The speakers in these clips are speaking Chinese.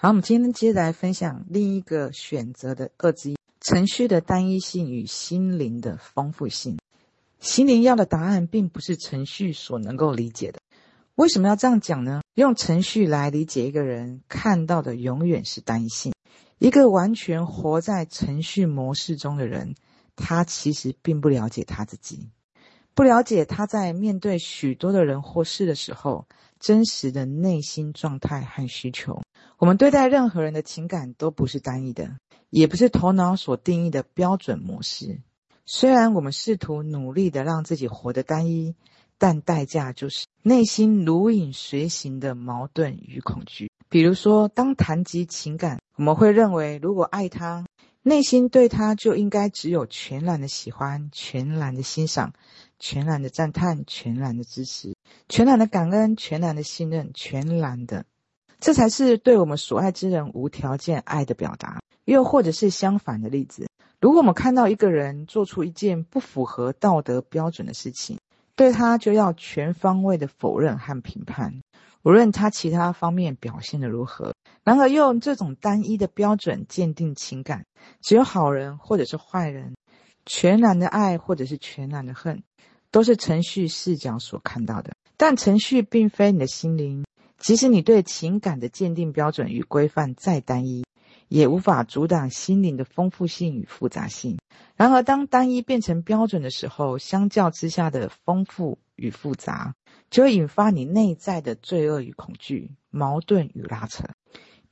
好，我们今天接着来分享另一个选择的二之一：程序的单一性与心灵的丰富性。心灵要的答案并不是程序所能够理解的。为什么要这样讲呢？用程序来理解一个人，看到的永远是单一性。一个完全活在程序模式中的人，他其实并不了解他自己，不了解他在面对许多的人或事的时候，真实的内心状态和需求。我们对待任何人的情感都不是单一的，也不是头脑所定义的标准模式。虽然我们试图努力的让自己活得单一，但代价就是内心如影随形的矛盾与恐惧。比如说，当谈及情感，我们会认为，如果爱他，内心对他就应该只有全然的喜欢、全然的欣赏、全然的赞叹、全然的支持、全然的感恩、全然的信任、全然的，这才是对我们所爱之人无条件爱的表达。又或者是相反的例子，如果我们看到一个人做出一件不符合道德标准的事情，对他就要全方位的否认和评判。无论他其他方面表现得如何，然而用这种单一的标准鉴定情感，只有好人或者是坏人，全然的爱或者是全然的恨，都是程序视角所看到的。但程序并非你的心灵，即使你对情感的鉴定标准与规范再单一，也无法阻挡心灵的丰富性与复杂性。然而，当单一变成标准的时候，相较之下的丰富与复杂。就会引发你内在的罪恶与恐惧、矛盾与拉扯。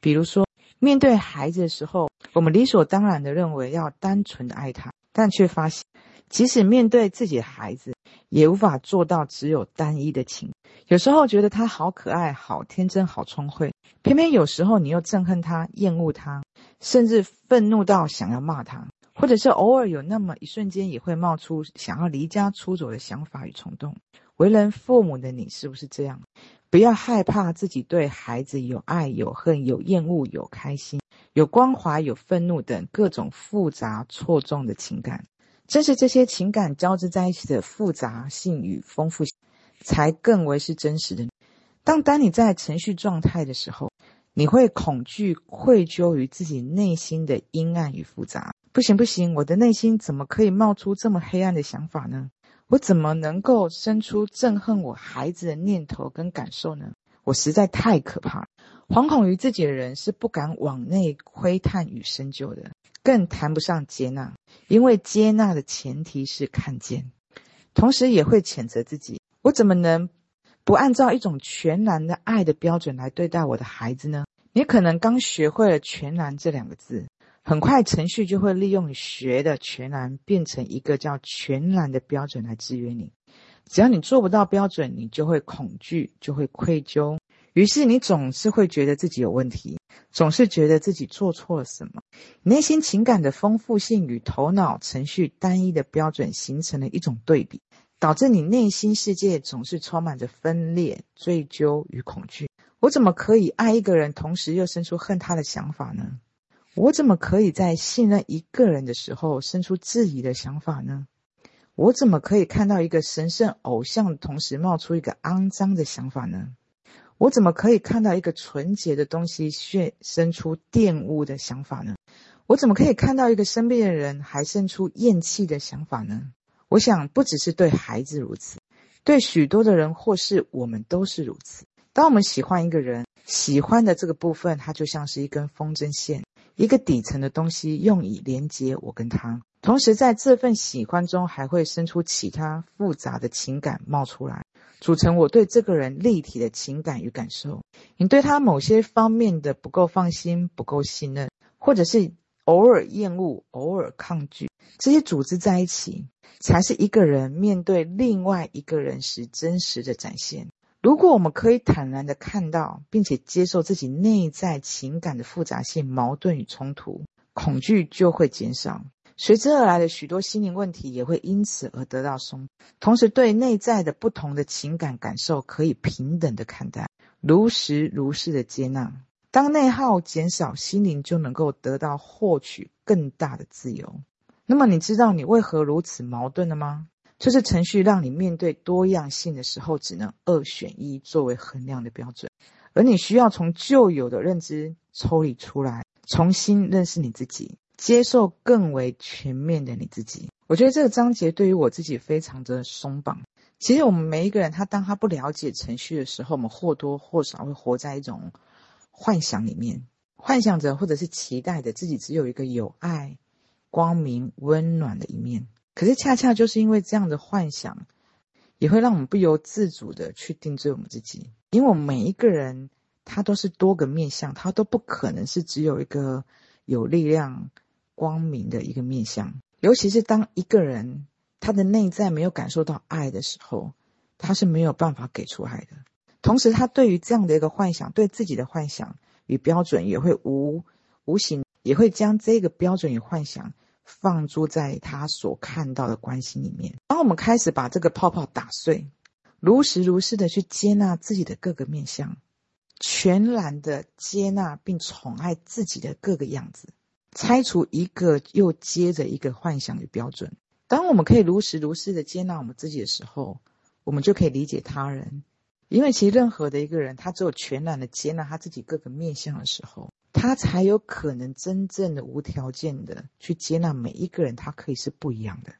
比如说，面对孩子的时候，我们理所当然地认为要单纯的爱他，但却发现，即使面对自己的孩子，也无法做到只有单一的情。有时候觉得他好可爱、好天真、好聪慧，偏偏有时候你又憎恨他、厌恶他，甚至愤怒到想要骂他，或者是偶尔有那么一瞬间也会冒出想要离家出走的想法与冲动。为人父母的你是不是这样？不要害怕自己对孩子有爱、有恨、有厌恶、有开心、有关怀、有愤怒等各种复杂错综的情感。正是这些情感交织在一起的复杂性与丰富性，才更为是真实的。当当你在程序状态的时候，你会恐惧、愧疚于自己内心的阴暗与复杂。不行不行，我的内心怎么可以冒出这么黑暗的想法呢？我怎么能够生出憎恨我孩子的念头跟感受呢？我实在太可怕。惶恐于自己的人是不敢往内窥探与深究的，更谈不上接纳，因为接纳的前提是看见，同时也会谴责自己：我怎么能不按照一种全然的爱的标准来对待我的孩子呢？你可能刚学会了“全然”这两个字。很快，程序就会利用你学的全然变成一个叫全然的标准来制约你。只要你做不到标准，你就会恐惧，就会愧疚。于是你总是会觉得自己有问题，总是觉得自己做错了什么。内心情感的丰富性与头脑程序单一的标准形成了一种对比，导致你内心世界总是充满着分裂、追究与恐惧。我怎么可以爱一个人，同时又生出恨他的想法呢？我怎么可以在信任一个人的时候生出质疑的想法呢？我怎么可以看到一个神圣偶像同时冒出一个肮脏的想法呢？我怎么可以看到一个纯洁的东西却生出玷污的想法呢？我怎么可以看到一个生病的人还生出厌弃的想法呢？我想不只是对孩子如此，对许多的人或是我们都是如此。当我们喜欢一个人，喜欢的这个部分，它就像是一根风筝线。一个底层的东西用以连接我跟他，同时在这份喜欢中还会生出其他复杂的情感冒出来，组成我对这个人立体的情感与感受。你对他某些方面的不够放心、不够信任，或者是偶尔厌恶、偶尔抗拒，这些组织在一起，才是一个人面对另外一个人时真实的展现。如果我们可以坦然地看到，并且接受自己内在情感的复杂性、矛盾与冲突，恐惧就会减少，随之而来的许多心灵问题也会因此而得到松。同时，对内在的不同的情感感受可以平等的看待，如实如是的接纳。当内耗减少，心灵就能够得到获取更大的自由。那么，你知道你为何如此矛盾了吗？这是程序让你面对多样性的时候，只能二选一作为衡量的标准，而你需要从旧有的认知抽离出来，重新认识你自己，接受更为全面的你自己。我觉得这个章节对于我自己非常的松绑。其实我们每一个人，他当他不了解程序的时候，我们或多或少会活在一种幻想里面，幻想着或者是期待着自己只有一个有爱、光明、温暖的一面。可是恰恰就是因为这样的幻想，也会让我们不由自主的去定罪我们自己。因为我们每一个人，他都是多个面向，他都不可能是只有一个有力量、光明的一个面向。尤其是当一个人他的内在没有感受到爱的时候，他是没有办法给出爱的。同时，他对于这样的一个幻想，对自己的幻想与标准，也会无无形也会将这个标准与幻想放诸在他所看到的关系里面。当我们开始把这个泡泡打碎，如实如是的去接纳自己的各个面向，全然的接纳并宠爱自己的各个样子。拆除一个又接着一个幻想与标准。当我们可以如实如是的接纳我们自己的时候，我们就可以理解他人。因为其实任何的一个人，他只有全然的接纳他自己各个面向的时候，他才有可能真正的无条件的去接纳每一个人，他可以是不一样的。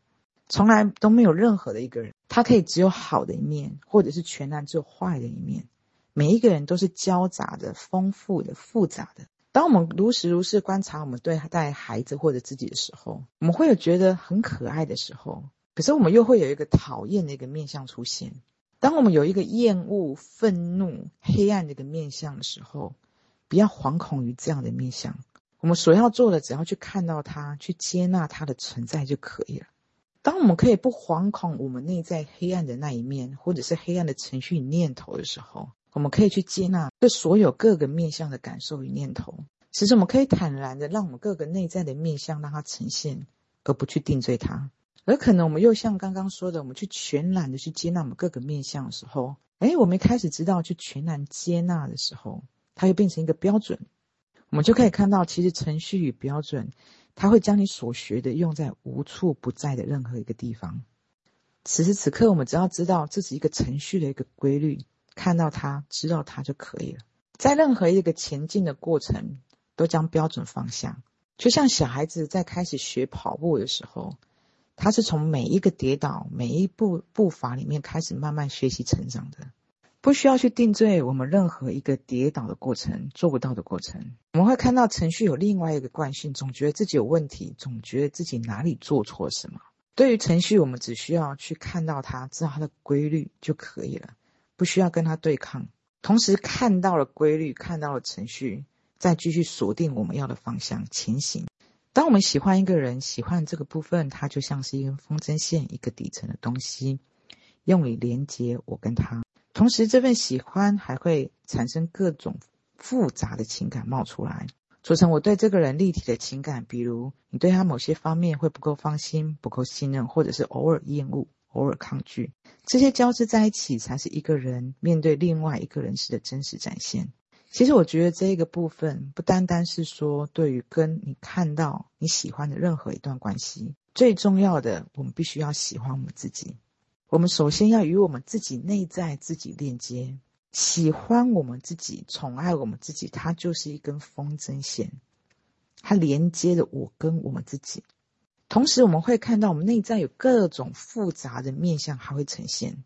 从来都没有任何的一个人，他可以只有好的一面，或者是全然只有坏的一面。每一个人都是交杂的、丰富的、复杂的。当我们如实如是观察我们对待孩子或者自己的时候，我们会有觉得很可爱的时候，可是我们又会有一个讨厌的一个面相出现。当我们有一个厌恶、愤怒、黑暗的一个面相的时候，不要惶恐于这样的面相。我们所要做的，只要去看到它，去接纳它的存在就可以了。当我们可以不惶恐我们内在黑暗的那一面，或者是黑暗的程序与念头的时候，我们可以去接纳这所有各个面向的感受与念头，其实我们可以坦然的让我们各个内在的面向让它呈现，而不去定罪它。而可能我们又像刚刚说的，我们去全然的去接纳我们各个面向的时候，哎，我们开始知道去全然接纳的时候，它又变成一个标准。我们就可以看到，其实程序与标准，它会将你所学的用在无处不在的任何一个地方。此时此刻，我们只要知道这是一个程序的一个规律。看到它，知道它就可以了。在任何一个前进的过程，都将标准方向。就像小孩子在开始学跑步的时候，他是从每一个跌倒、每一步步伐里面开始慢慢学习成长的，不需要去定罪我们任何一个跌倒的过程、做不到的过程。我们会看到程序有另外一个惯性，总觉得自己有问题，总觉得自己哪里做错什么。对于程序，我们只需要去看到它，知道它的规律就可以了。不需要跟他对抗，同时看到了规律，看到了程序，再继续锁定我们要的方向前行。当我们喜欢一个人，喜欢这个部分，它就像是一根风筝线，一个底层的东西，用以连接我跟他。同时，这份喜欢还会产生各种复杂的情感冒出来，组成我对这个人立体的情感。比如，你对他某些方面会不够放心，不够信任，或者是偶尔厌恶。偶尔抗拒，这些交织在一起，才是一个人面对另外一个人时的真实展现。其实，我觉得这一个部分不单单是说对于跟你看到你喜欢的任何一段关系，最重要的，我们必须要喜欢我们自己。我们首先要与我们自己内在自己链接，喜欢我们自己，宠爱我们自己，它就是一根风筝线，它连接着我跟我们自己。同时，我们会看到我们内在有各种复杂的面向还会呈现。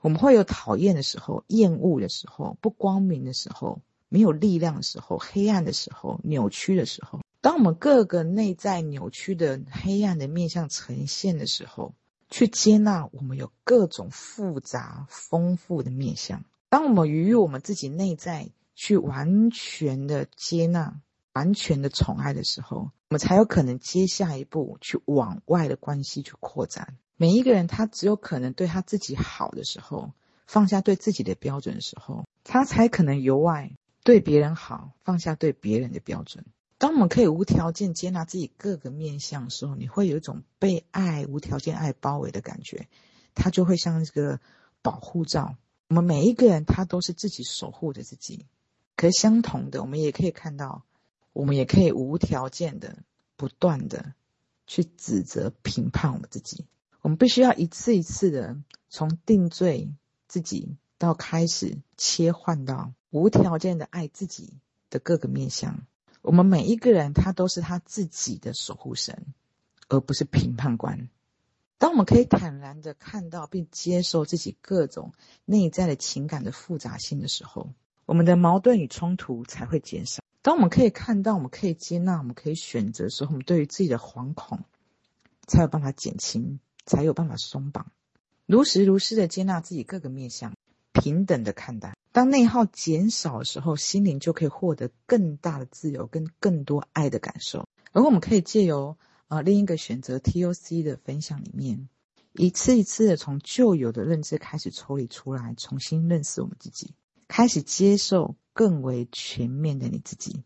我们会有讨厌的时候、厌恶的时候、不光明的时候、没有力量的时候、黑暗的时候、扭曲的时候。当我们各个内在扭曲的黑暗的面向呈现的时候，去接纳我们有各种复杂丰富的面向。当我们与我们自己内在去完全的接纳。完全的宠爱的时候，我们才有可能接下一步去往外的关系去扩展。每一个人他只有可能对他自己好的时候，放下对自己的标准的时候，他才可能由外对别人好，放下对别人的标准。当我们可以无条件接纳自己各个面向的时候，你会有一种被爱、无条件爱包围的感觉，它就会像一个保护罩。我们每一个人他都是自己守护着自己，可是相同的，我们也可以看到。我们也可以无条件的、不断的去指责、评判我们自己。我们必须要一次一次的从定罪自己到开始切换到无条件的爱自己的各个面向。我们每一个人，他都是他自己的守护神，而不是评判官。当我们可以坦然的看到并接受自己各种内在的情感的复杂性的时候，我们的矛盾与冲突才会减少。当我们可以看到，我们可以接纳，我们可以选择的时候，我们对于自己的惶恐才有办法减轻，才有办法松绑。如实如是的接纳自己各个面向，平等的看待。当内耗减少的时候，心灵就可以获得更大的自由跟更多爱的感受。而我们可以借由、呃、另一个选择 TOC 的分享里面，一次一次的从旧有的认知开始抽离出来，重新认识我们自己，开始接受更为全面的你自己。